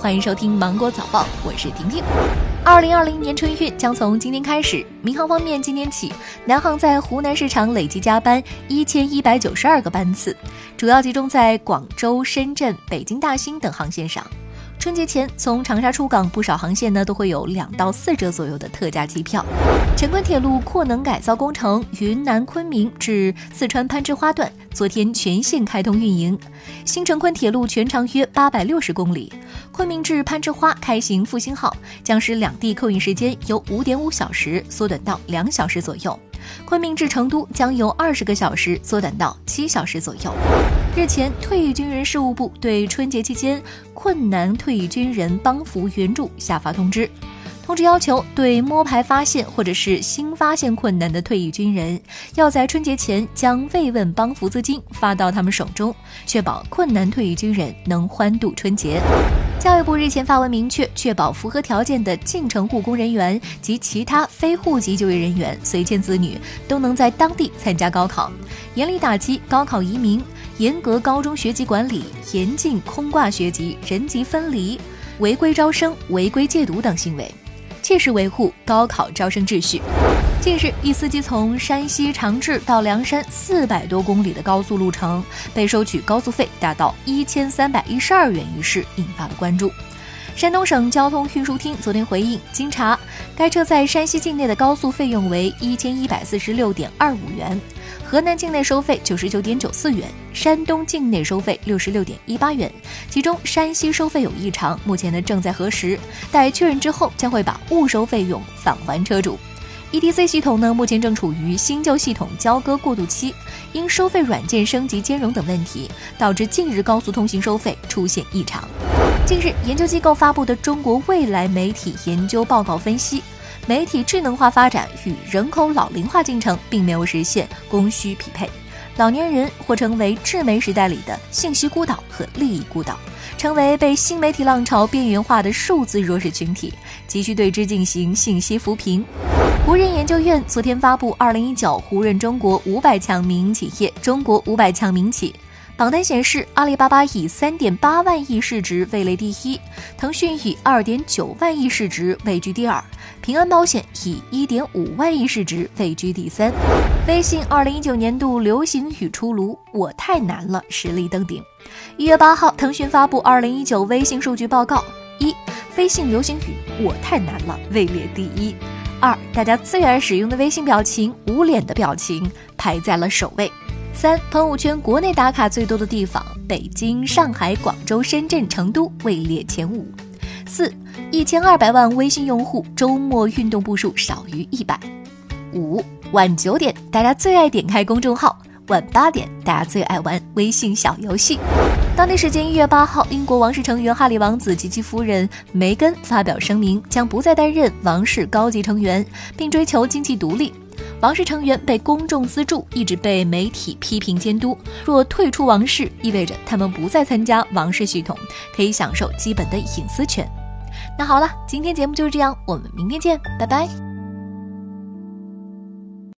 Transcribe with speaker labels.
Speaker 1: 欢迎收听《芒果早报》，我是婷婷。二零二零年春运将从今天开始。民航方面，今天起，南航在湖南市场累计加班一千一百九十二个班次，主要集中在广州、深圳、北京大兴等航线上。春节前，从长沙出港不少航线呢都会有两到四折左右的特价机票。成昆铁路扩能改造工程云南昆明至四川攀枝花段昨天全线开通运营，新成昆铁路全长约八百六十公里，昆明至攀枝花开行复兴号，将使两地客运时间由五点五小时缩短到两小时左右。昆明至成都将由二十个小时缩短到七小时左右。日前，退役军人事务部对春节期间困难退役军人帮扶援助下发通知，通知要求对摸排发现或者是新发现困难的退役军人，要在春节前将慰问帮扶资金发到他们手中，确保困难退役军人能欢度春节。教育部日前发文明确，确保符合条件的进城务工人员及其他非户籍就业人员随迁子女都能在当地参加高考，严厉打击高考移民，严格高中学籍管理，严禁空挂学籍、人籍分离、违规招生、违规戒毒等行为，切实维护高考招生秩序。近日，一司机从山西长治到凉山四百多公里的高速路程，被收取高速费达到一千三百一十二元一事，引发了关注。山东省交通运输厅昨天回应，经查，该车在山西境内的高速费用为一千一百四十六点二五元，河南境内收费九十九点九四元，山东境内收费六十六点一八元，其中山西收费有异常，目前呢正在核实，待确认之后将会把误收费用返还车主。ETC 系统呢，目前正处于新旧系统交割过渡期，因收费软件升级兼容等问题，导致近日高速通行收费出现异常。近日，研究机构发布的《中国未来媒体研究报告》分析，媒体智能化发展与人口老龄化进程并没有实现供需匹配，老年人或成为智媒时代里的信息孤岛和利益孤岛，成为被新媒体浪潮边缘化的数字弱势群体，急需对之进行信息扶贫。胡润研究院昨天发布《二零一九胡润中国五百强民营企业中国五百强民企》榜单显示，阿里巴巴以三点八万亿市值位列第一，腾讯以二点九万亿市值位居第二，平安保险以一点五万亿市值位居第三。微信二零一九年度流行语出炉，我太难了实力登顶。一月八号，腾讯发布二零一九微信数据报告，一，微信流行语我太难了位列第一。二，大家最爱使用的微信表情“捂脸”的表情排在了首位。三，朋友圈国内打卡最多的地方，北京、上海、广州、深圳、成都位列前五。四，一千二百万微信用户周末运动步数少于一百。五，晚九点大家最爱点开公众号。晚八点，大家最爱玩微信小游戏。当地时间一月八号，英国王室成员哈里王子及其夫人梅根发表声明，将不再担任王室高级成员，并追求经济独立。王室成员被公众资助，一直被媒体批评监督。若退出王室，意味着他们不再参加王室系统，可以享受基本的隐私权。那好了，今天节目就是这样，我们明天见，拜拜。